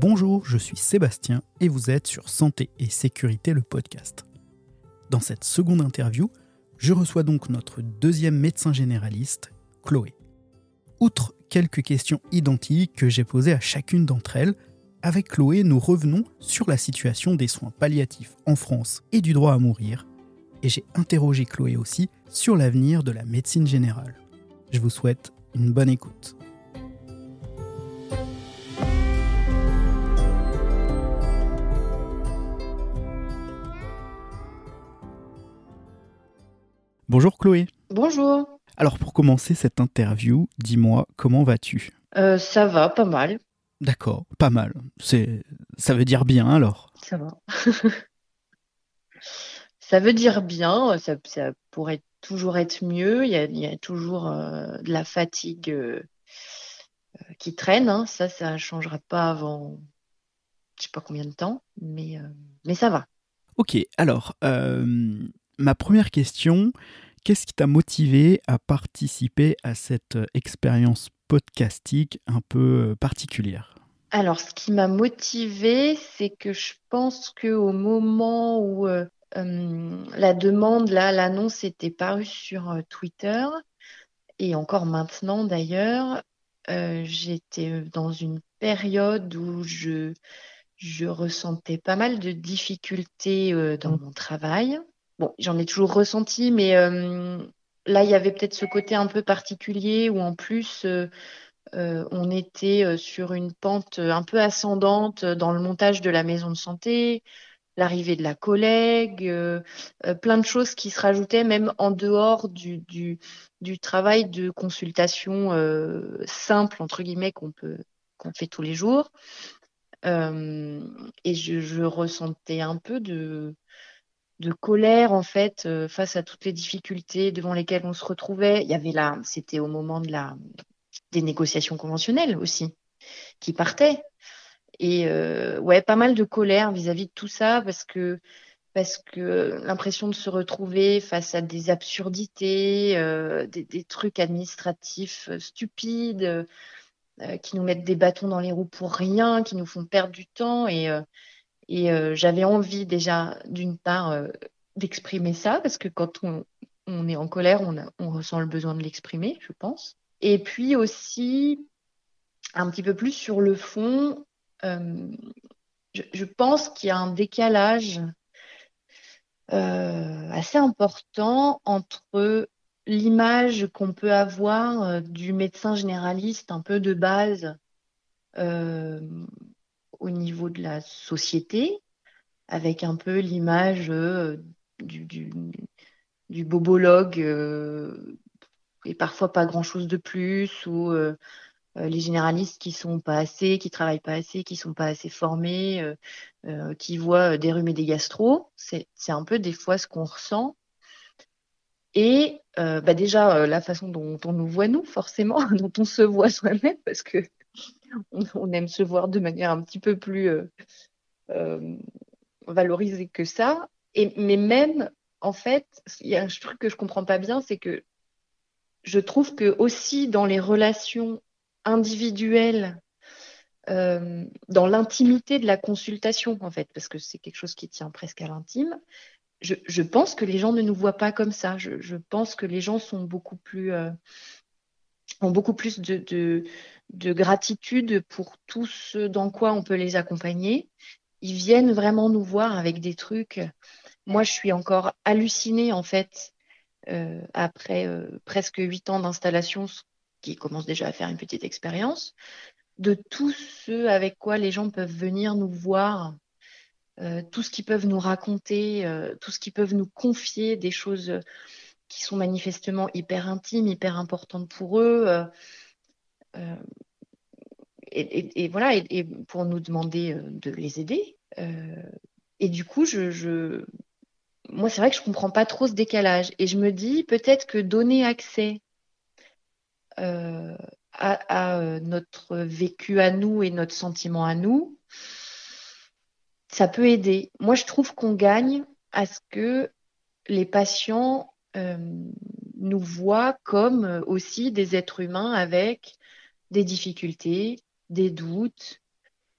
Bonjour, je suis Sébastien et vous êtes sur Santé et Sécurité le podcast. Dans cette seconde interview, je reçois donc notre deuxième médecin généraliste, Chloé. Outre quelques questions identiques que j'ai posées à chacune d'entre elles, avec Chloé, nous revenons sur la situation des soins palliatifs en France et du droit à mourir, et j'ai interrogé Chloé aussi sur l'avenir de la médecine générale. Je vous souhaite une bonne écoute. Bonjour Chloé. Bonjour. Alors pour commencer cette interview, dis-moi comment vas-tu? Euh, ça va, pas mal. D'accord, pas mal. C'est ça veut dire bien alors? Ça va. Ça veut dire bien, ça, ça pourrait toujours être mieux. Il y a, il y a toujours euh, de la fatigue euh, qui traîne. hein. Ça, ça ne changera pas avant je sais pas combien de temps, mais, mais ça va. Ok, alors ma première question, qu'est-ce qui t'a motivé à participer à cette euh, expérience podcastique un peu euh, particulière? Alors, ce qui m'a motivée, c'est que je pense qu'au moment où euh, la demande, là, l'annonce était parue sur Twitter, et encore maintenant d'ailleurs, euh, j'étais dans une période où je, je ressentais pas mal de difficultés euh, dans mon travail. Bon, j'en ai toujours ressenti, mais euh, là, il y avait peut-être ce côté un peu particulier où en plus, euh, euh, on était euh, sur une pente euh, un peu ascendante dans le montage de la maison de santé, l'arrivée de la collègue, plein de choses qui se rajoutaient même en dehors du, du, du travail de consultation simple, entre guillemets, qu'on peut, qu'on fait tous les jours. Et je, je ressentais un peu de, de colère, en fait, euh, face à toutes les difficultés devant lesquelles on se retrouvait. Il y avait là, c'était au moment de la, des négociations conventionnelles aussi, qui partaient. Et euh, ouais, pas mal de colère vis-à-vis de tout ça, parce que parce que l'impression de se retrouver face à des absurdités, euh, des, des trucs administratifs euh, stupides, euh, qui nous mettent des bâtons dans les roues pour rien, qui nous font perdre du temps. Et, et euh, j'avais envie déjà, d'une part, euh, d'exprimer ça, parce que quand on, est en colère, on, ressent le besoin de l'exprimer, je pense. Et puis aussi, un petit peu plus sur le fond, euh, je, pense qu'il y a un décalage assez important entre l'image qu'on peut avoir du médecin généraliste un peu de base au niveau de la société, avec un peu l'image euh, du, bobologue euh, et parfois pas grand-chose de plus, ou euh, les généralistes qui sont pas assez, qui travaillent pas assez, qui sont pas assez formés, qui voient des rhumes et des gastro. C'est, un peu des fois ce qu'on ressent. Et bah déjà, la façon dont on nous voit, nous, forcément, dont on se voit soi-même, parce que on, aime se voir de manière un petit peu plus euh, euh, valorisée que ça. Mais même, en fait, il y a un truc que je comprends pas bien, c'est que je trouve que aussi dans les relations individuelles, euh, dans l'intimité de la consultation, en fait, parce que c'est quelque chose qui tient presque à l'intime, je, pense que les gens ne nous voient pas comme ça. Je, pense que les gens sont beaucoup plus, ont beaucoup plus de, de gratitude pour tout ce dans quoi on peut les accompagner. Ils viennent vraiment nous voir avec des trucs. Moi, je suis encore hallucinée, en fait, euh, après euh, presque huit ans d'installation, qui commence déjà à faire une petite expérience, de tout ce avec quoi les gens peuvent venir nous voir, euh, tout ce qu'ils peuvent nous raconter, tout ce qu'ils peuvent nous confier, des choses qui sont manifestement hyper intimes, hyper importantes pour eux. Et, voilà, et, pour nous demander euh, de les aider. Euh, et du coup, je, moi, c'est vrai que je comprends pas trop ce décalage. Et je me dis peut-être que donner accès euh, à, notre vécu à nous et notre sentiment à nous, ça peut aider. Moi, je trouve qu'on gagne à ce que les patients nous voient comme aussi des êtres humains avec des difficultés, des doutes,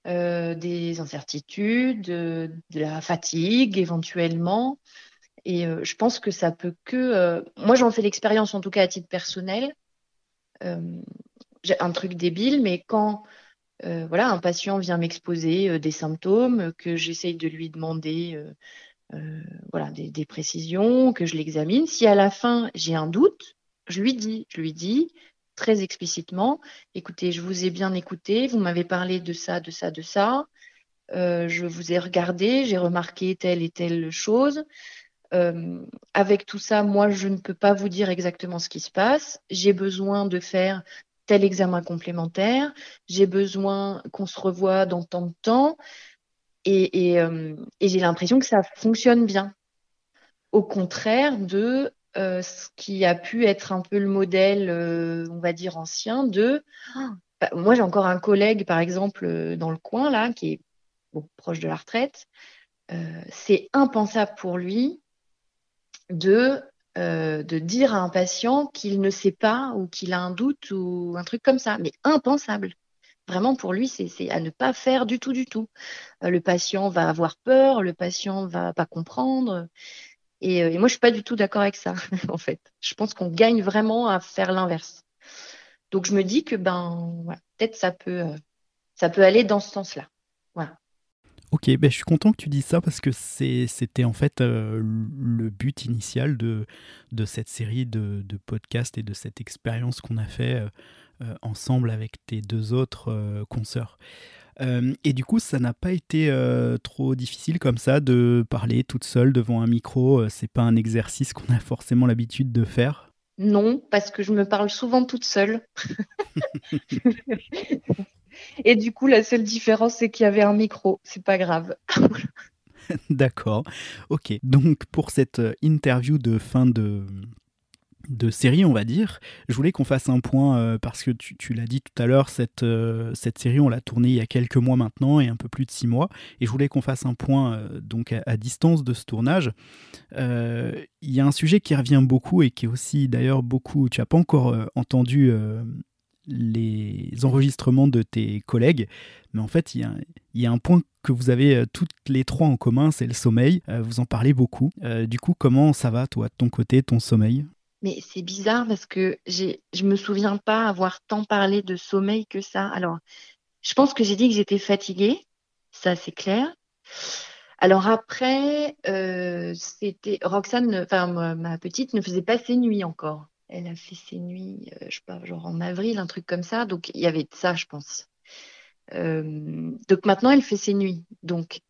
des incertitudes, de la fatigue éventuellement. Et je pense que ça peut que. moi, j'en fais l'expérience, en tout cas à titre personnel. J'ai un truc débile, mais quand voilà, un patient vient m'exposer des symptômes, que j'essaye de lui demander voilà, des, des, précisions, que je l'examine, si à la fin j'ai un doute, je lui dis, je lui dis très explicitement, écoutez, je vous ai bien écouté, vous m'avez parlé de ça, de ça, de ça, euh, je vous ai regardé, j'ai remarqué telle et telle chose. Euh, avec tout ça, moi, je ne peux pas vous dire exactement ce qui se passe. J'ai besoin de faire tel examen complémentaire. J'ai besoin qu'on se revoie dans tant de temps. Et, euh, et j'ai l'impression que ça fonctionne bien. Au contraire de euh, ce qui a pu être un peu le modèle, euh, on va dire, ancien de. Bah, moi, j'ai encore un collègue, par exemple, euh, dans le coin, là, qui est proche de la retraite. c'est impensable pour lui de, de dire à un patient qu'il ne sait pas ou qu'il a un doute ou un truc comme ça. Mais impensable. Vraiment, pour lui, c'est à ne pas faire du tout, du tout. le patient va avoir peur, le patient va pas comprendre. Et, euh, et moi, je suis pas du tout d'accord avec ça, en fait. Je pense qu'on gagne vraiment à faire l'inverse. Donc, je me dis que ben, voilà, peut-être ça peut, euh, ça peut aller dans ce sens-là. Ok, ben je suis content que tu dises ça parce que c'était en fait euh, le but initial de, de cette série de, podcasts et de cette expérience qu'on a fait ensemble avec tes deux autres consoeurs. Euh, et du coup, ça n'a pas été euh, trop difficile comme ça de parler toute seule devant un micro. Euh, c'est pas un exercice qu'on a forcément l'habitude de faire. Non, parce que je me parle souvent toute seule. et du coup, la seule différence, c'est qu'il y avait un micro. C'est pas grave. D'accord. Ok. Donc, pour cette interview de fin de, de série, on va dire. Je voulais qu'on fasse un point, euh, parce que tu, l'as dit tout à l'heure, cette, euh, cette série, on l'a tournée il y a quelques mois maintenant, et un peu plus de six mois, et je voulais qu'on fasse un point euh, donc à, distance de ce tournage. Il y a un sujet qui revient beaucoup, et qui est aussi d'ailleurs beaucoup, tu n'as pas encore entendu les enregistrements de tes collègues, mais en fait, il y, a, un point que vous avez toutes les trois en commun, c'est le sommeil. vous en parlez beaucoup. du coup, comment ça va, toi, de ton côté, ton sommeil? Mais c'est bizarre parce que j'ai, je me souviens pas avoir tant parlé de sommeil que ça. Alors, je pense que j'ai dit que j'étais fatiguée, ça c'est clair. Alors après, euh, c'était Roxane, enfin ma petite ne faisait pas ses nuits encore. Elle a fait ses nuits, euh, je sais pas, genre en avril, un truc comme ça. Donc il y avait de ça, je pense. Euh, donc maintenant, elle fait ses nuits. Donc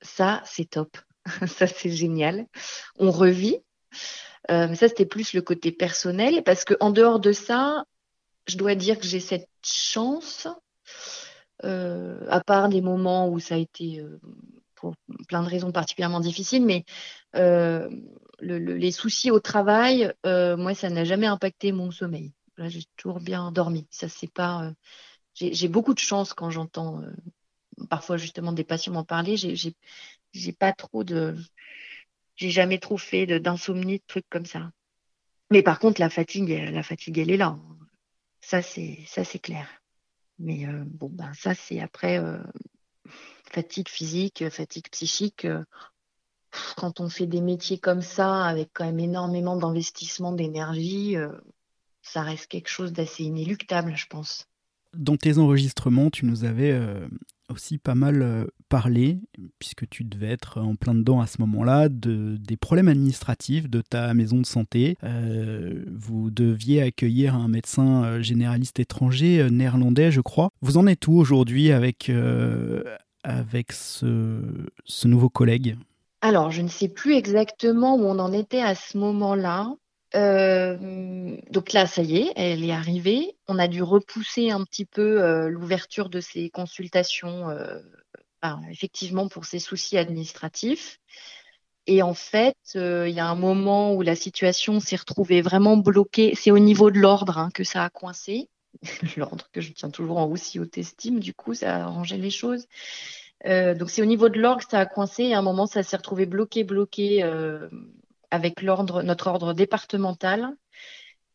ça, c'est top. ça, c'est génial. On revit. Euh, mais ça, c'était plus le côté personnel, parce que en dehors de ça, je dois dire que j'ai cette chance, euh, à part des moments où ça a été euh, pour plein de raisons particulièrement difficiles, mais les soucis au travail, moi, ça n'a jamais impacté mon sommeil. Là, j'ai toujours bien dormi. Ça, c'est pas. j'ai beaucoup de chance quand j'entends parfois justement des patients m'en parler. J'ai pas trop de j'ai jamais trop fait d'insomnie, de trucs comme ça. Mais par contre, la fatigue, la fatigue, elle est là. Ça, c'est, ça, c'est clair. Mais euh, bon, ben ça, c'est après euh, fatigue physique, fatigue psychique. Euh, quand on fait des métiers comme ça, avec quand même énormément d'investissement d'énergie, ça reste quelque chose d'assez inéluctable, je pense. Dans tes enregistrements, tu nous avais aussi pas mal euh, parlé, puisque tu devais être en plein dedans à ce moment-là, de, des problèmes administratifs de ta maison de santé. Euh, vous deviez accueillir un médecin euh, généraliste étranger, néerlandais, je crois. Vous en êtes où aujourd'hui avec, avec ce, ce nouveau collègue? Alors, je ne sais plus exactement où on en était à ce moment-là. Euh, donc là, ça y est, elle est arrivée. On a dû repousser un petit peu euh, l'ouverture de ces consultations, euh, effectivement pour ces soucis administratifs. Et en fait, il y a un moment où la situation s'est retrouvée vraiment bloquée. C'est au niveau de l'ordre hein, que ça a coincé. l'ordre que je tiens toujours en aussi haute estime, du coup, ça a arrangé les choses. donc c'est au niveau de l'ordre que ça a coincé. Et à un moment, ça s'est retrouvé bloqué, bloqué avec notre ordre départemental.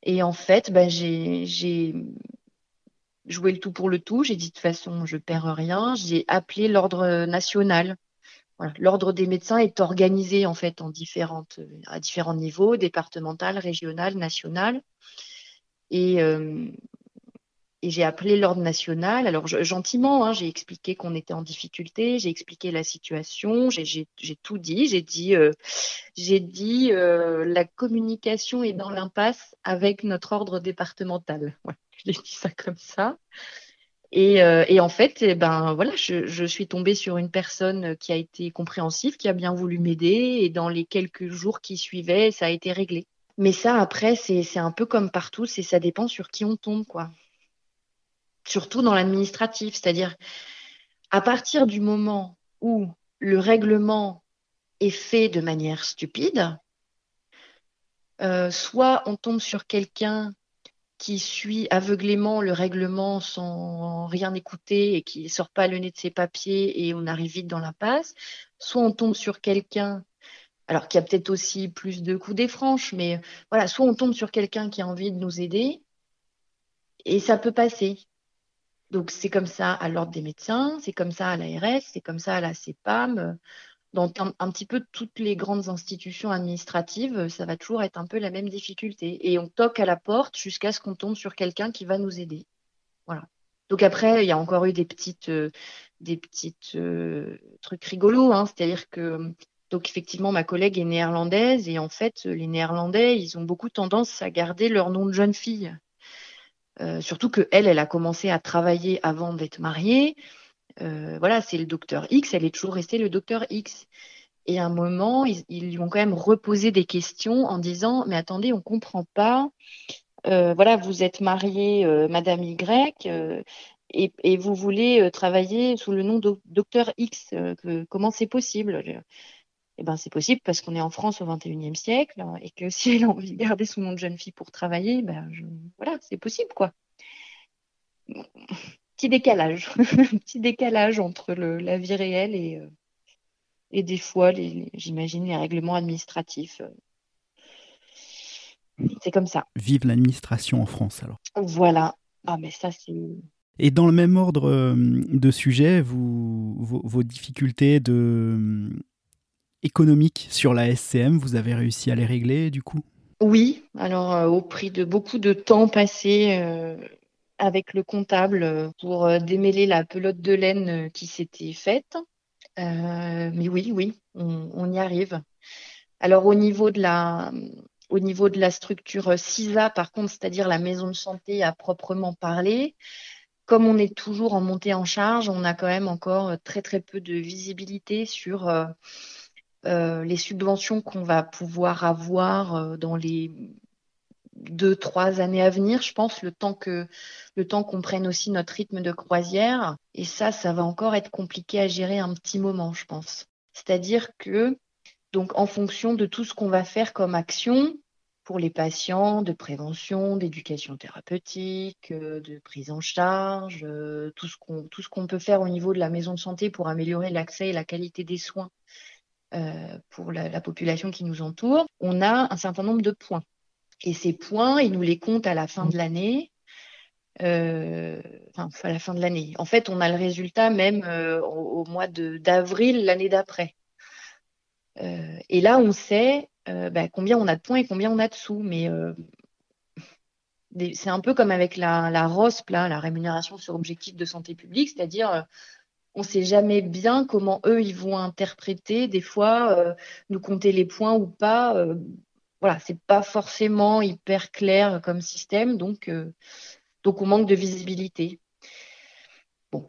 Et en fait, ben, j'ai, joué le tout pour le tout. J'ai dit de toute façon, je perds rien. J'ai appelé l'ordre national. L'ordre des médecins est organisé en fait en différentes, à différents niveaux, départemental, régional, national. Et, euh, et j'ai appelé l'ordre national. Alors gentiment, hein, j'ai expliqué qu'on était en difficulté, j'ai expliqué la situation, j'ai tout dit. J'ai dit, euh, dit euh, la communication est dans l'impasse avec notre ordre départemental. Ouais, j'ai dit ça comme ça. Et, euh, en fait, eh ben voilà, je, je, suis tombée sur une personne qui a été compréhensive, qui a bien voulu m'aider, et dans les quelques jours qui suivaient, ça a été réglé. Mais ça, après, c'est un peu comme partout, ça dépend sur qui on tombe, quoi surtout dans l'administratif. C'est-à-dire, à partir du moment où le règlement est fait de manière stupide, euh, soit on tombe sur quelqu'un qui suit aveuglément le règlement sans rien écouter et qui ne sort pas le nez de ses papiers et on arrive vite dans la passe, soit on tombe sur quelqu'un alors qui a peut-être aussi plus de coups des franches, mais voilà, soit on tombe sur quelqu'un qui a envie de nous aider et ça peut passer. Donc c'est comme ça à l'ordre des médecins, c'est comme ça à l'ARS, c'est comme ça à la CEPAM. Dans un, petit peu toutes les grandes institutions administratives, ça va toujours être un peu la même difficulté. Et on toque à la porte jusqu'à ce qu'on tombe sur quelqu'un qui va nous aider. Voilà. Donc après, il y a encore eu des petites, euh, des petites euh, trucs rigolos. Hein. C'est-à-dire que donc effectivement, ma collègue est néerlandaise et en fait, les Néerlandais, ils ont beaucoup tendance à garder leur nom de jeune fille. Euh, surtout que elle, a commencé à travailler avant d'être mariée. Euh, voilà, c'est le docteur X, elle est toujours restée le docteur X. Et à un moment, ils, lui ont quand même reposé des questions en disant Mais attendez, on ne comprend pas. Euh, voilà, vous êtes mariée, Madame Y, et, vous voulez travailler sous le nom de docteur X. comment c'est possible? Eh ben, c'est possible parce qu'on est en France au XXIe siècle hein, et que si elle a envie de garder son nom de jeune fille pour travailler, ben voilà, c'est possible quoi. Petit décalage, petit décalage entre la vie réelle et, euh, et des fois, j'imagine, les règlements administratifs. Euh. C'est comme ça. Vive l'administration en France alors. Voilà. Ah mais ça c'est. Et dans le même ordre euh, de sujet, vous, vos difficultés de, économiques sur la SCM, vous avez réussi à les régler du coup? Oui, alors euh, au prix de beaucoup de temps passé euh, avec le comptable euh, pour démêler la pelote de laine qui s'était faite. mais oui, oui, on, y arrive. Alors au niveau de la, au niveau de la structure CISA, par contre, c'est-à-dire la maison de santé à proprement parler, comme on est toujours en montée en charge, on a quand même encore très très peu de visibilité sur les subventions qu'on va pouvoir avoir euh, dans les deux, trois années à venir, je pense, le temps que le temps qu'on prenne aussi notre rythme de croisière. Et ça, ça va encore être compliqué à gérer un petit moment, je pense. C'est-à-dire que, donc, en fonction de tout ce qu'on va faire comme action pour les patients, de prévention, d'éducation thérapeutique, euh, de prise en charge, tout ce qu'on tout ce qu'on peut faire au niveau de la maison de santé pour améliorer l'accès et la qualité des soins euh, pour la, population qui nous entoure, on a un certain nombre de points. Et ces points, ils nous les comptent à la fin de l'année. Euh, enfin, à la fin de l'année. En fait, on a le résultat même euh, au, mois d'avril l'année d'après. et là, on sait bah, combien on a de points et combien on a de sous. Mais c'est un peu comme avec la, la ROSP, la rémunération sur objectif de santé publique, c'est-à-dire on ne sait jamais bien comment eux ils vont interpréter. Des fois euh, nous compter les points ou pas euh, voilà c'est pas forcément hyper clair comme système donc euh, donc on manque de visibilité. Bon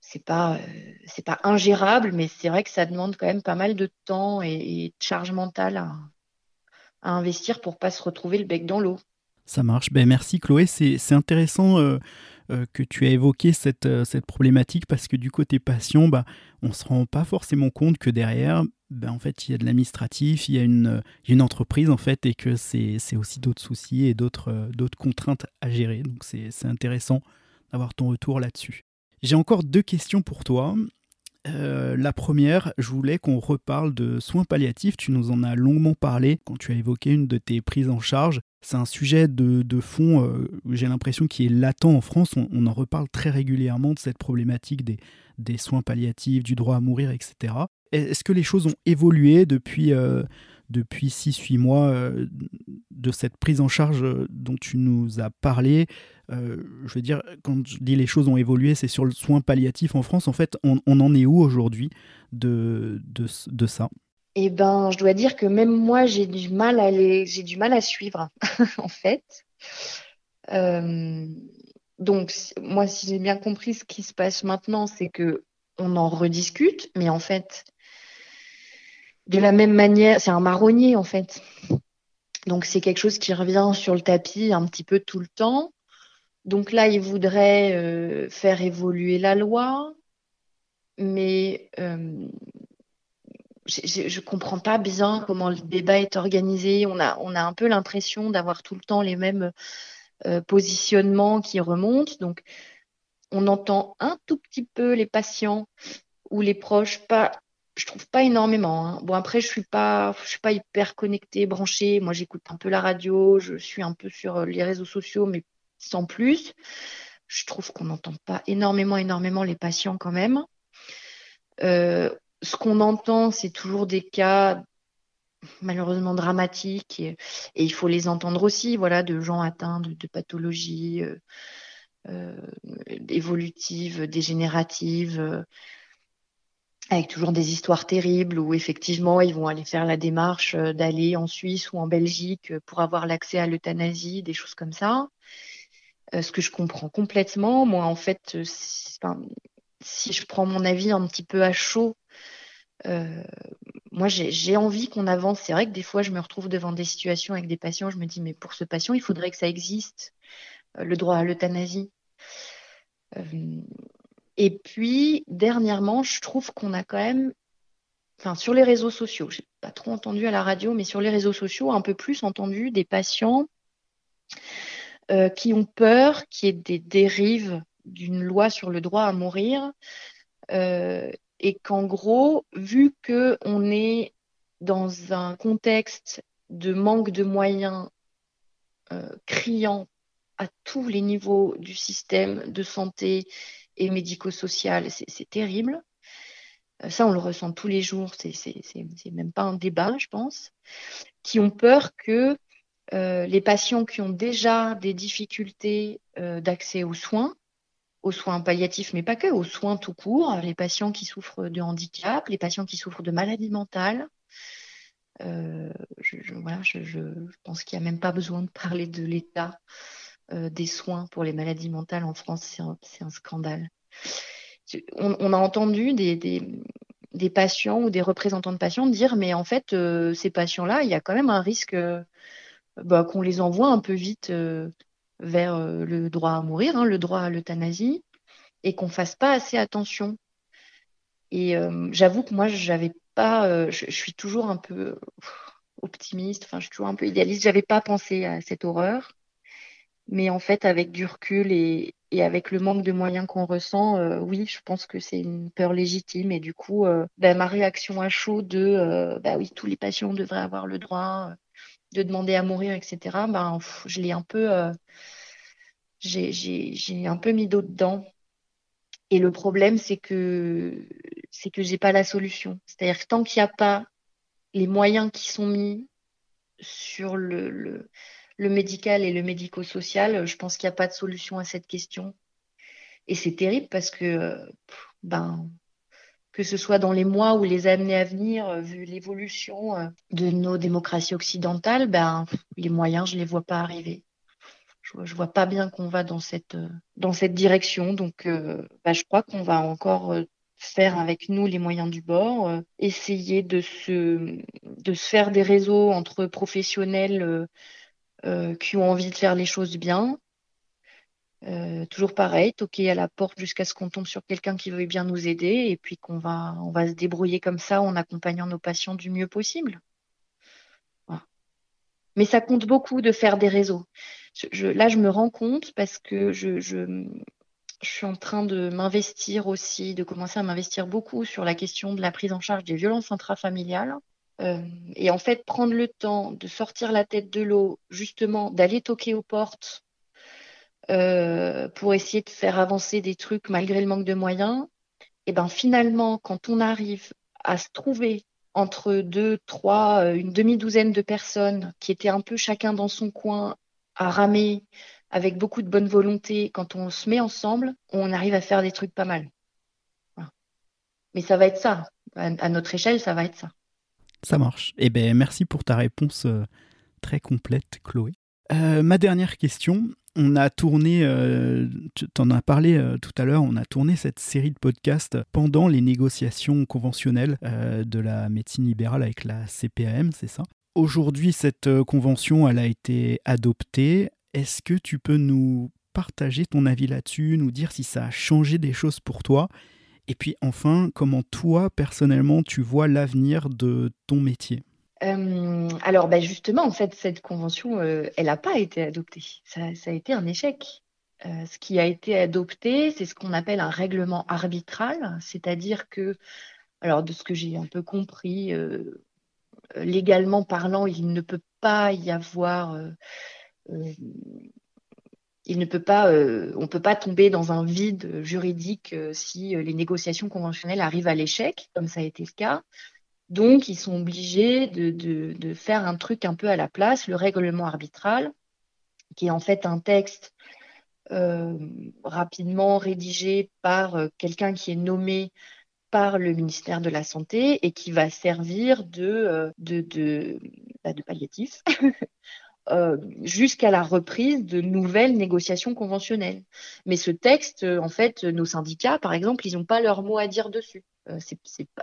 c'est pas c'est pas ingérable mais c'est vrai que ça demande quand même pas mal de temps et, de charge mentale à, à, investir pour pas se retrouver le bec dans l'eau. Ça marche. Ben merci Chloé. C'est intéressant euh, que tu as évoqué cette, euh, cette problématique parce que du côté patient, bah, on ne se rend pas forcément compte que derrière, bah, en fait, il y a de l'administratif, il y a une, une entreprise en fait et que c'est aussi d'autres soucis et d'autres euh, d'autres contraintes à gérer. Donc c'est intéressant d'avoir ton retour là-dessus. J'ai encore deux questions pour toi. la première, je voulais qu'on reparle de soins palliatifs. Tu nous en as longuement parlé quand tu as évoqué une de tes prises en charge. C'est un sujet de, fond, euh, j'ai l'impression, qui est latent en France. On, en reparle très régulièrement de cette problématique des, des, soins palliatifs, du droit à mourir, etc. Est-ce que les choses ont évolué depuis, euh, depuis 6-8 mois euh, de cette prise en charge dont tu nous as parlé? Je veux dire, quand je dis les choses ont évolué, c'est sur le soin palliatif en France. En fait, on, on en est où aujourd'hui de, de, de ça? Eh ben, je dois dire que même moi, j'ai du mal à les, j'ai du mal à suivre, en fait. Euh, donc, moi, si j'ai bien compris, ce qui se passe maintenant, c'est que on en rediscute, mais en fait, de la même manière, c'est un marronnier, en fait. Donc, c'est quelque chose qui revient sur le tapis un petit peu tout le temps. Donc là, il voudrait euh, faire évoluer la loi, mais euh, je ne comprends pas bien comment le débat est organisé. On a, on a un peu l'impression d'avoir tout le temps les mêmes euh, positionnements qui remontent. Donc, on entend un tout petit peu les patients ou les proches, pas, je trouve pas énormément. Hein. Bon, après, je suis pas, je suis pas hyper connectée, branchée. Moi, j'écoute un peu la radio, je suis un peu sur les réseaux sociaux, mais sans plus. Je trouve qu'on n'entend pas énormément, énormément les patients quand même. Euh, ce qu'on entend, c'est toujours des cas malheureusement dramatiques et, il faut les entendre aussi, voilà, de gens atteints de, pathologies euh, euh, évolutives, dégénératives, euh, avec toujours des histoires terribles où effectivement ils vont aller faire la démarche d'aller en Suisse ou en Belgique pour avoir l'accès à l'euthanasie, des choses comme ça. ce que je comprends complètement, moi en fait, si je prends mon avis un petit peu à chaud moi, j'ai envie qu'on avance. C'est vrai que des fois, je me retrouve devant des situations avec des patients. Je me dis, mais pour ce patient, il faudrait que ça existe, euh, le droit à l'euthanasie. Euh, et puis, dernièrement, je trouve qu'on a quand même, enfin, sur les réseaux sociaux, j'ai pas trop entendu à la radio, mais sur les réseaux sociaux, un peu plus entendu des patients qui ont peur qu'il y ait des dérives d'une loi sur le droit à mourir euh, et qu'en gros, vu qu'on est dans un contexte de manque de moyens euh, criant à tous les niveaux du système de santé et médico-social, c'est terrible. Euh, ça, on le ressent tous les jours, c'est même pas un débat, je pense, qui ont peur que euh, les patients qui ont déjà des difficultés d'accès aux soins aux soins palliatifs, mais pas que, aux soins tout court, les patients qui souffrent de handicap, les patients qui souffrent de maladies mentales. Euh, je, voilà, je, pense qu'il n'y a même pas besoin de parler de l'état euh, des soins pour les maladies mentales en France, c'est un, scandale. On, a entendu des, patients ou des représentants de patients dire, mais en fait, euh, ces patients-là, il y a quand même un risque bah, qu'on les envoie un peu vite vers euh, le droit à mourir, hein, le droit à l'euthanasie, et qu'on fasse pas assez attention. Et euh, j'avoue que moi, j'avais pas, euh, je, suis toujours un peu optimiste, enfin, je suis toujours un peu idéaliste. J'avais pas pensé à cette horreur, mais en fait, avec du recul et, avec le manque de moyens qu'on ressent, oui, je pense que c'est une peur légitime. Et du coup, bah, ma réaction à chaud de, bah oui, tous les patients devraient avoir le droit de demander à mourir, etc., ben, je l'ai un peu, euh, j'ai un peu mis d'eau dedans. Et le problème, c'est que c'est que j'ai pas la solution. C'est-à-dire que tant qu'il n'y a pas les moyens qui sont mis sur le, le, le médical et le médico-social, je pense qu'il n'y a pas de solution à cette question. Et c'est terrible parce que ben que ce soit dans les mois ou les années à venir, euh, vu l'évolution euh, de nos démocraties occidentales, ben, les moyens, je ne les vois pas arriver. Je ne vois pas bien qu'on va dans cette, euh, dans cette direction. Donc, ben, je crois qu'on va encore faire avec nous les moyens du bord, essayer de se, de se faire des réseaux entre professionnels qui ont envie de faire les choses bien, euh, toujours pareil, toquer à la porte jusqu'à ce qu'on tombe sur quelqu'un qui veut bien nous aider et puis qu'on va, on va se débrouiller comme ça en accompagnant nos patients du mieux possible. Mais ça compte beaucoup de faire des réseaux. là, je me rends compte parce que je, suis en train de m'investir aussi, de commencer à m'investir beaucoup sur la question de la prise en charge des violences intrafamiliales. et en fait, prendre le temps de sortir la tête de l'eau, justement, d'aller toquer aux portes pour essayer de faire avancer des trucs malgré le manque de moyens, et ben finalement, quand on arrive à se trouver entre deux, trois, une demi-douzaine de personnes qui étaient un peu chacun dans son coin à ramer avec beaucoup de bonne volonté, quand on se met ensemble, on arrive à faire des trucs pas mal. Mais ça va être ça. À, notre échelle, ça va être ça. Ça marche. Eh bien, merci pour ta réponse euh, très complète, Chloé. Euh, ma dernière question. On a tourné, euh, tu en as parlé tout à l'heure, on a tourné cette série de podcasts pendant les négociations conventionnelles de la médecine libérale avec la CPAM, c'est ça? Aujourd'hui, cette convention, elle a été adoptée. Est-ce que tu peux nous partager ton avis là-dessus, nous dire si ça a changé des choses pour toi? Et puis enfin, comment toi, personnellement, tu vois l'avenir de ton métier? Euh, alors, ben justement, cette convention, euh, elle n'a pas été adoptée. Ça, a été un échec. Euh, ce qui a été adopté, c'est ce qu'on appelle un règlement arbitral, c'est-à-dire que, alors de ce que j'ai un peu compris, légalement parlant, il ne peut pas y avoir il ne peut pas, on ne peut pas tomber dans un vide juridique si les négociations conventionnelles arrivent à l'échec, comme ça a été le cas. Donc, ils sont obligés de, faire un truc un peu à la place, le règlement arbitral, qui est en fait un texte rapidement rédigé par quelqu'un qui est nommé par le ministère de la Santé et qui va servir de, de, bah, palliatif Euh, jusqu'à la reprise de nouvelles négociations conventionnelles. Mais ce texte, euh, en fait, nos syndicats, par exemple, ils n'ont pas leur mot à dire dessus. Euh,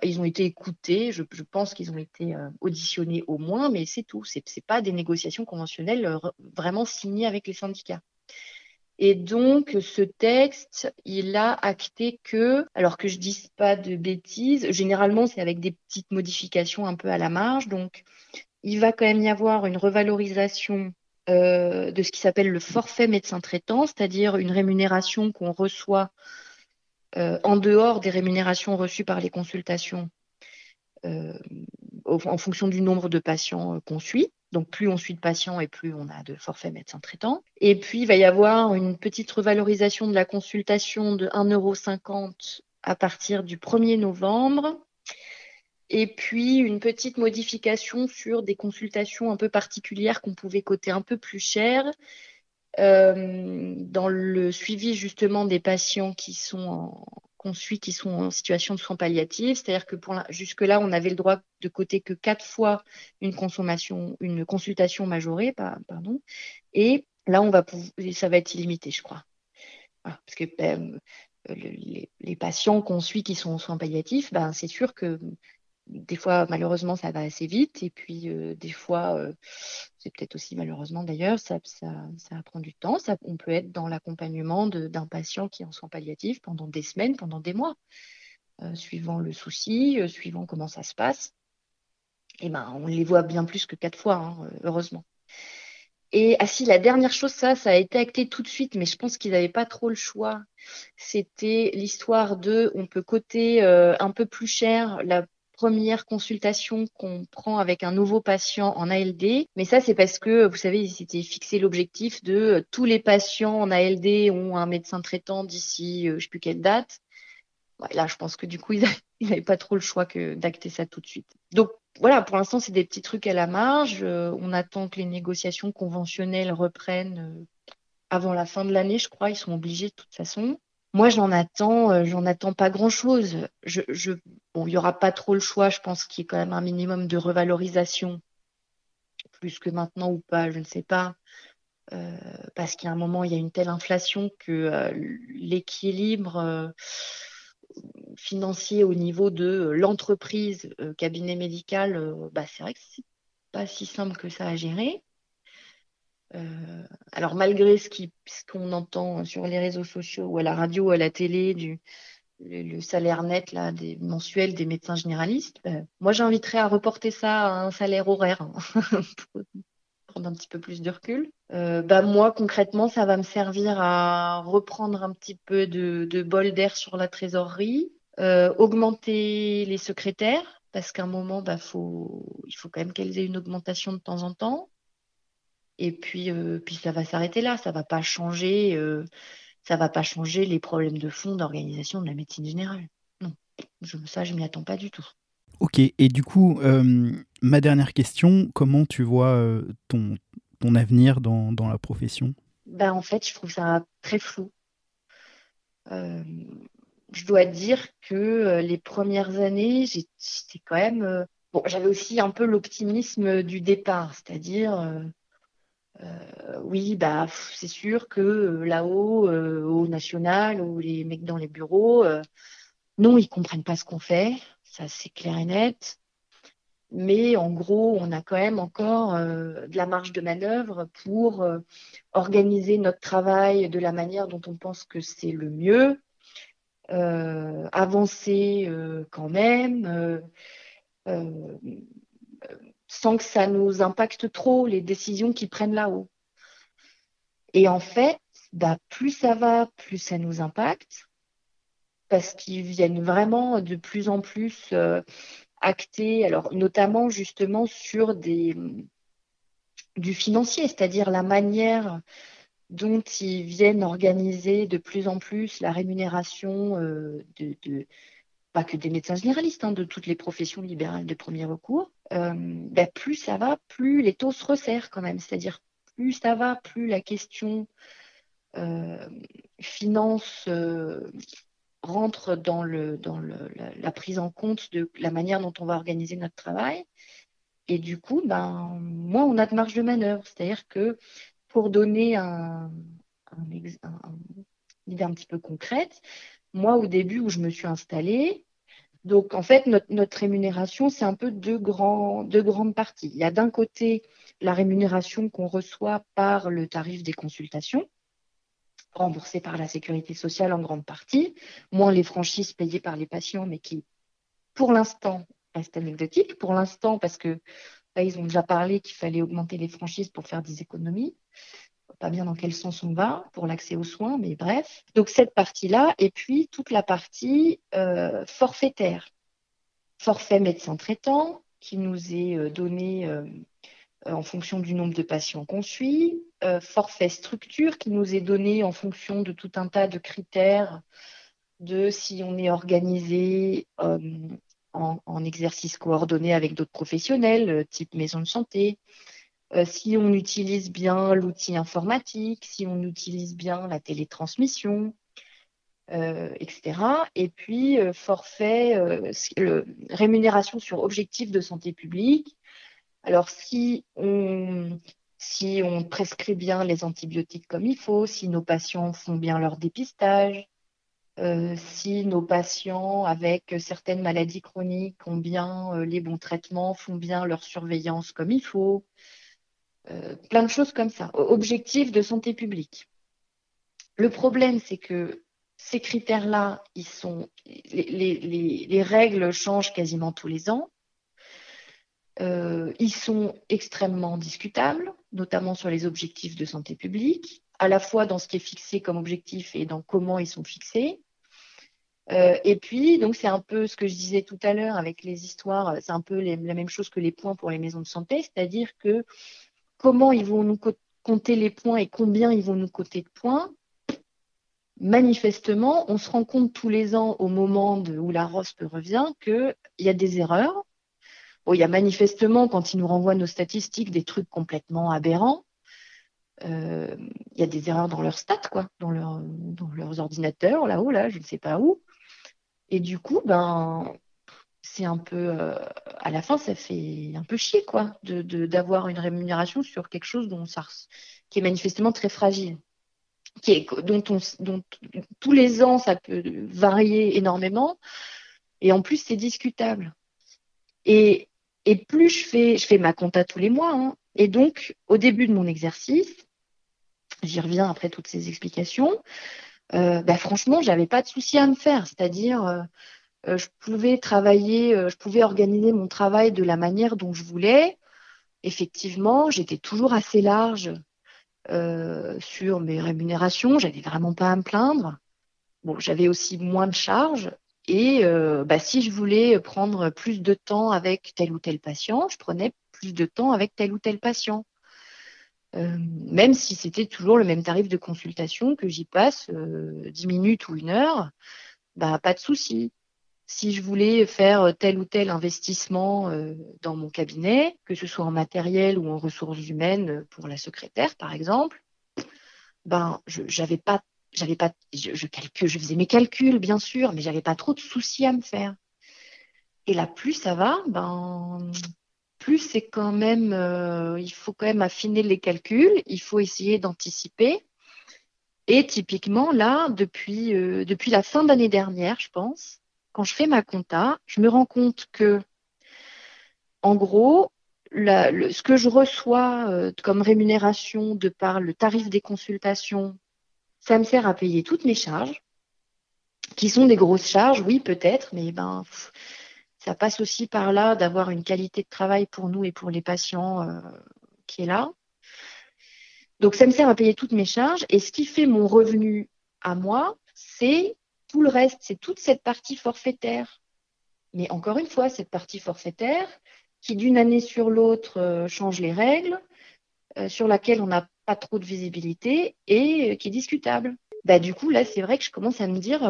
ils ont été écoutés, je, pense qu'ils ont été auditionnés au moins, mais c'est tout. Ce n'est pas des négociations conventionnelles vraiment signées avec les syndicats. Et donc, ce texte, il a acté que, alors que je dise pas de bêtises, généralement, c'est avec des petites modifications un peu à la marge. Donc, il va quand même y avoir une revalorisation euh, de ce qui s'appelle le forfait médecin traitant, c'est-à-dire une rémunération qu'on reçoit euh, en dehors des rémunérations reçues par les consultations euh, en fonction du nombre de patients qu'on suit. Donc plus on suit de patients et plus on a de forfait médecin traitant. Et puis il va y avoir une petite revalorisation de la consultation de 1,50 euro à partir du 1er novembre et puis une petite modification sur des consultations un peu particulières qu'on pouvait coter un peu plus cher euh, dans le suivi justement des patients qui sont en, qu'on suit qui sont en situation de soins palliatifs, c'est-à-dire que pour jusque-là, on avait le droit de coter que quatre fois une consommation, une consultation majorée, pardon, et là, on va ça va être illimité, je crois, parce que ben, les, les, patients qu'on suit qui sont en soins palliatifs, ben, c'est sûr que des fois, malheureusement, ça va assez vite. Et puis, euh, des fois, euh, c'est peut-être aussi malheureusement d'ailleurs, ça, ça, ça, prend du temps. Ça, on peut être dans l'accompagnement d'un patient qui est en soins palliatifs pendant des semaines, pendant des mois, euh, suivant le souci, suivant comment ça se passe. Et ben, on les voit bien plus que quatre fois, hein, heureusement. Et ah si, la dernière chose, ça, ça a été acté tout de suite, mais je pense qu'ils n'avaient pas trop le choix. C'était l'histoire de, on peut coter un peu plus cher la première consultation qu'on prend avec un nouveau patient en ALD. Mais ça, c'est parce que, vous savez, ils s'étaient fixé l'objectif de euh, tous les patients en ALD ont un médecin traitant d'ici, euh, je ne sais plus quelle date. là, je pense que du coup, ils n'avaient pas trop le choix que d'acter ça tout de suite. Donc, voilà, pour l'instant, c'est des petits trucs à la marge. Euh, on attend que les négociations conventionnelles reprennent avant la fin de l'année, je crois. Ils sont obligés de toute façon. Moi, j'en attends, euh, j'en attends pas grand-chose. Bon, il y aura pas trop le choix. Je pense qu'il y a quand même un minimum de revalorisation, plus que maintenant ou pas, je ne sais pas. Euh, parce qu'à un moment, il y a une telle inflation que euh, l'équilibre financier au niveau de l'entreprise cabinet médical, bah, c'est vrai que c'est pas si simple que ça à gérer. Euh, alors malgré ce qu'on entend sur les réseaux sociaux ou à la radio ou à la télé du le, salaire net là des mensuels des médecins généralistes, ben, moi j'inviterais à reporter ça à un salaire horaire hein, pour prendre un petit peu plus de recul. Euh, bah, moi concrètement ça va me servir à reprendre un petit peu de, bol d'air sur la trésorerie, euh, augmenter les secrétaires parce qu'à un moment, bah, il faut quand même qu'elles aient une augmentation de temps en temps. Et puis, euh, puis ça va s'arrêter là. Ça va pas changer. Euh, ça va pas changer les problèmes de fond d'organisation de la médecine générale. Non, je, ça, je m'y attends pas du tout. Ok. Et du coup, euh, ma dernière question comment tu vois ton, ton avenir dans, dans la profession? Ben, en fait, je trouve ça très flou. je dois dire que les premières années, j'étais quand même. bon, j'avais aussi un peu l'optimisme du départ, c'est-à-dire euh, oui, bah, c'est sûr que euh, là-haut, euh, au national, ou les mecs dans les bureaux, non, ils comprennent pas ce qu'on fait, ça c'est clair et net. Mais en gros, on a quand même encore de la marge de manœuvre pour organiser notre travail de la manière dont on pense que c'est le mieux, avancer quand même sans que ça nous impacte trop les décisions qu'ils prennent là-haut. Et en fait, bah, plus ça va, plus ça nous impacte, parce qu'ils viennent vraiment de plus en plus euh, acter, alors notamment justement sur des, du financier, c'est-à-dire la manière dont ils viennent organiser de plus en plus la rémunération euh, de, pas que des médecins généralistes, hein, de toutes les professions libérales de premier recours, euh, ben, plus ça va, plus les taux se resserrent quand même. C'est-à-dire plus ça va, plus la question euh, finance euh, rentre dans, le, dans la, prise en compte de la manière dont on va organiser notre travail. Et du coup, ben, moins on a de marge de manœuvre. C'est-à-dire que pour donner un, une idée un petit peu concrète, moi, au début où je me suis installée, donc en fait, notre, rémunération, c'est un peu deux, grandes parties. Il y a d'un côté la rémunération qu'on reçoit par le tarif des consultations, remboursé par la sécurité sociale en grande partie, moins les franchises payées par les patients, mais qui, pour l'instant, restent anecdotiques. Pour l'instant, parce que là, ils ont déjà parlé qu'il fallait augmenter les franchises pour faire des économies pas bien dans quel sens on va pour l'accès aux soins, mais bref. Donc cette partie-là, et puis toute la partie euh, forfaitaire. Forfait médecin traitant qui nous est euh, donné euh, en fonction du nombre de patients qu'on suit. forfait structure qui nous est donné en fonction de tout un tas de critères de si on est organisé en, en, exercice coordonné avec d'autres professionnels, type maison de santé, euh, si on utilise bien l'outil informatique, si on utilise bien la télétransmission, euh, etc. Et puis, euh, forfait, rémunération sur objectif de santé publique. Alors, si on, si on prescrit bien les antibiotiques comme il faut, si nos patients font bien leur dépistage, si nos patients avec certaines maladies chroniques ont bien les bons traitements, font bien leur surveillance comme il faut, plein de choses comme ça. Objectif de santé publique. Le problème, c'est que ces critères-là, ils sont, les, règles changent quasiment tous les ans. Euh, ils sont extrêmement discutables, notamment sur les objectifs de santé publique, à la fois dans ce qui est fixé comme objectif et dans comment ils sont fixés. Euh, et puis, donc, c'est un peu ce que je disais tout à l'heure avec les histoires, c'est un peu la même chose que les points pour les maisons de santé, c'est-à-dire que comment ils vont nous compter les points et combien ils vont nous coter de points, manifestement, on se rend compte tous les ans au moment où la ROSP revient qu'il y a des erreurs. il y a manifestement, quand ils nous renvoient nos statistiques, des trucs complètement aberrants. Euh, il y a des erreurs dans leurs stats, quoi, dans leurs ordinateurs, là-haut, là, je ne sais pas où. Et du coup, ben, un peu, euh, à la fin, ça fait un peu chier, quoi, de, d'avoir une rémunération sur quelque chose dont ça, qui est manifestement très fragile, qui est, dont, on, dont tous les ans, ça peut varier énormément, et en plus, c'est discutable. Et, et plus je fais, je fais ma compta tous les mois, hein, et donc, au début de mon exercice, j'y reviens après toutes ces explications, euh, bah, franchement, j'avais pas de souci à me faire, c'est-à-dire, euh, je pouvais travailler, euh, je pouvais organiser mon travail de la manière dont je voulais. Effectivement, j'étais toujours assez large euh, sur mes rémunérations. J'avais vraiment pas à me plaindre. Bon, j'avais aussi moins de charges, Et bah, si je voulais prendre plus de temps avec tel ou tel patient, je prenais plus de temps avec tel ou tel patient. même si c'était toujours le même tarif de consultation, que j'y passe 10 minutes ou une heure, bah, pas de souci si je voulais faire tel ou tel investissement euh, dans mon cabinet, que ce soit en matériel ou en ressources humaines pour la secrétaire, par exemple, ben, j'avais pas, j'avais pas, je, faisais mes calculs, bien sûr, mais j'avais pas trop de soucis à me faire. Et là, plus ça va, ben, plus c'est quand même, euh, il faut quand même affiner les calculs, il faut essayer d'anticiper. Et typiquement, là, depuis, euh, depuis la fin d'année dernière, je pense, quand je fais ma compta, je me rends compte que, en gros, ce que je reçois euh, comme rémunération de par le tarif des consultations, ça me sert à payer toutes mes charges, qui sont des grosses charges, oui, peut-être, mais ben, ça passe aussi par là d'avoir une qualité de travail pour nous et pour les patients euh, qui est là. Donc, ça me sert à payer toutes mes charges. Et ce qui fait mon revenu à moi, c'est tout le reste, c'est toute cette partie forfaitaire. Mais encore une fois, cette partie forfaitaire qui d'une année sur l'autre euh, change les règles, euh, sur laquelle on n'a pas trop de visibilité et euh, qui est discutable. Bah, du coup, là, c'est vrai que je commence à me dire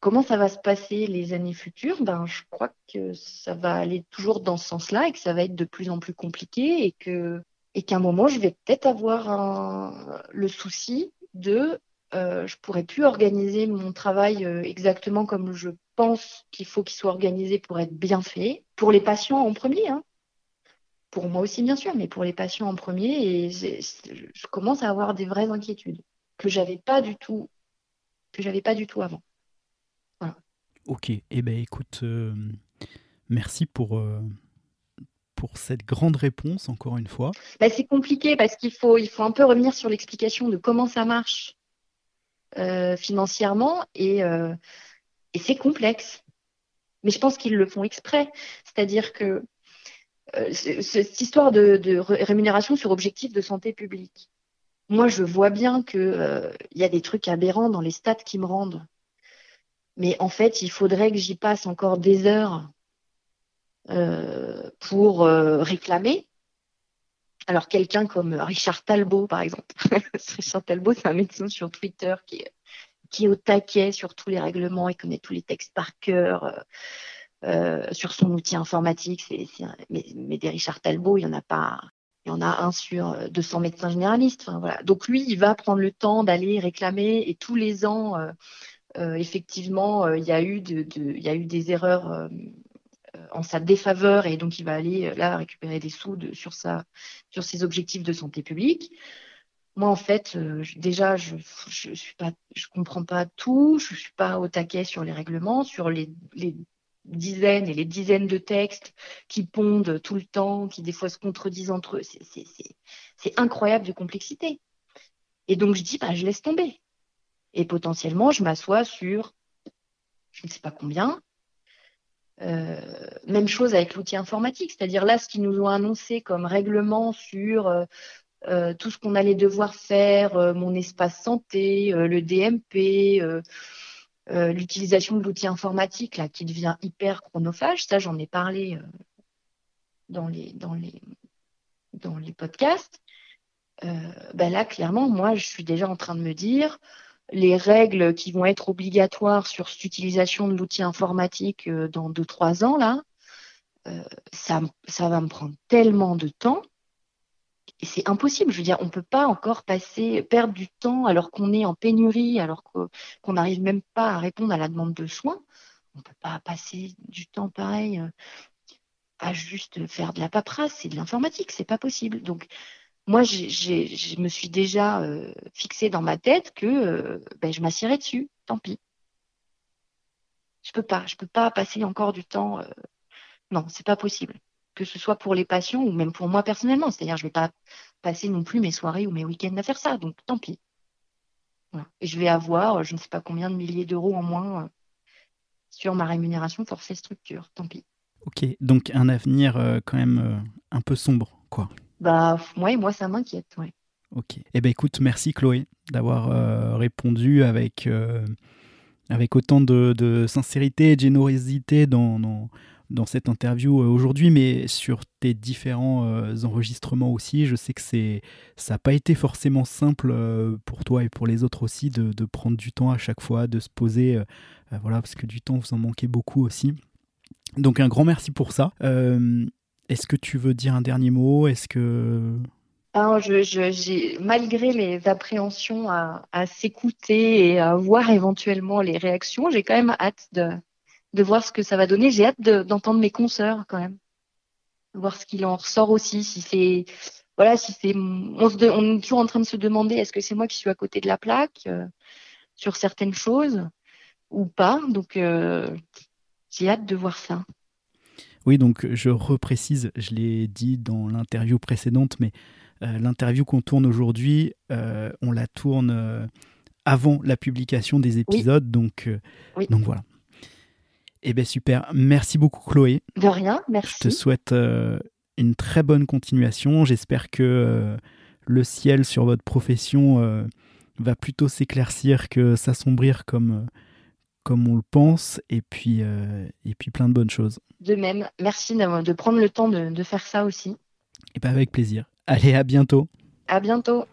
comment ça va se passer les années futures? Ben, je crois que ça va aller toujours dans ce sens-là et que ça va être de plus en plus compliqué et que et qu'à un moment, je vais peut-être avoir le souci de euh, je pourrais plus organiser mon travail euh, exactement comme je pense qu'il faut qu'il soit organisé pour être bien fait. Pour les patients en premier, hein. pour moi aussi bien sûr, mais pour les patients en premier, et je commence à avoir des vraies inquiétudes que j'avais pas du tout, que j'avais pas du tout avant. Voilà. Ok, eh ben écoute, euh, merci pour pour cette grande réponse encore une fois. Bah, c'est compliqué parce qu'il faut il faut un peu revenir sur l'explication de comment ça marche euh, financièrement euh, et, c'est complexe. Mais je pense qu'ils le font exprès. C'est-à-dire que euh, cette histoire de, rémunération sur objectif de santé publique, moi je vois bien qu'il y a des trucs aberrants dans les stats qui me rendent. Mais en fait, il faudrait que j'y passe encore des heures pour réclamer alors, quelqu'un comme Richard Talbot, par exemple. Richard Talbot, c'est un médecin sur Twitter qui est, qui au taquet sur tous les règlements, il connaît tous les textes par cœur. Euh, euh, sur son outil informatique, mais, des Richard Talbot, il y en a pas, il y en a un sur 200 médecins généralistes. Donc lui, il va prendre le temps d'aller réclamer et tous les ans, euh, effectivement, il y a eu des erreurs en sa défaveur et donc il va aller euh, là récupérer des sous sur, sa, sur ses objectifs de santé publique. Moi, en fait, euh, déjà, je je comprends pas tout, je suis pas au taquet sur les règlements, sur les, les dizaines et les dizaines de textes qui pondent tout le temps, qui des fois se contredisent entre eux. C'est incroyable de complexité. Et donc, je dis, bah, je laisse tomber. Et potentiellement, je m'assois sur je ne sais pas combien, euh, même chose avec l'outil informatique, c'est-à-dire là, ce qu'ils nous ont annoncé comme règlement sur euh, euh, tout ce qu'on allait devoir faire, mon espace santé, le DMP, l'utilisation de l'outil informatique là qui devient hyper chronophage. Ça, j'en ai parlé dans les dans les dans les podcasts. ben là, clairement, moi, je suis déjà en train de me dire, les règles qui vont être obligatoires sur cette utilisation de l'outil informatique euh, dans deux trois ans là, euh, ça, ça va me prendre tellement de temps et c'est impossible. Je veux dire, on peut pas encore passer perdre du temps alors qu'on est en pénurie, alors qu'on n'arrive même pas à répondre à la demande de soins. On peut pas passer du temps pareil euh, à juste faire de la paperasse, c'est de l'informatique, c'est pas possible. Donc moi, je me suis déjà euh, fixé dans ma tête que euh, ben, je m'assierai dessus. Tant pis. Je peux pas. Je peux pas passer encore du temps. Euh, non, c'est pas possible. Que ce soit pour les patients ou même pour moi personnellement. C'est-à-dire, je vais pas passer non plus mes soirées ou mes week-ends à faire ça. Donc, tant pis. Et je vais avoir, je ne sais pas combien de milliers d'euros en moins sur ma rémunération forfait structure. Tant pis. Ok, donc un avenir quand même un peu sombre, quoi. Bah, moi, moi, ça m'inquiète, ouais. Ok. Eh ben, écoute, merci Chloé d'avoir euh, répondu avec, euh, avec autant de, sincérité et de générosité dans, dans, cette interview euh, aujourd'hui, mais sur tes différents enregistrements aussi. Je sais que ça n'a pas été forcément simple pour toi et pour les autres aussi de, prendre du temps à chaque fois, de se poser, voilà, parce que du temps vous en manquez beaucoup aussi. Donc un grand merci pour ça. Est-ce que tu veux dire un dernier mot? Est-ce que je, malgré les appréhensions à, s'écouter et à voir éventuellement les réactions, j'ai quand même hâte de, voir ce que ça va donner. J'ai hâte d'entendre mes consoeurs quand même, voir ce qu'il en ressort aussi. Si c'est voilà, si c'est on, est toujours en train de se demander est-ce que c'est moi qui suis à côté de la plaque euh, sur certaines choses ou pas. Donc euh, j'ai hâte de voir ça. Oui, donc je reprécise, je l'ai dit dans l'interview précédente, mais euh, l'interview qu'on tourne aujourd'hui, euh, on la tourne euh, avant la publication des épisodes, donc, donc voilà. Eh bien super, merci beaucoup Chloé. De rien, merci. Je te souhaite une très bonne continuation. J'espère que le ciel sur votre profession va plutôt s'éclaircir que s'assombrir comme, comme on le pense, et puis, et puis plein de bonnes choses. De même, merci de prendre le temps de, de faire ça aussi. Et bien avec plaisir. Allez, à bientôt. À bientôt.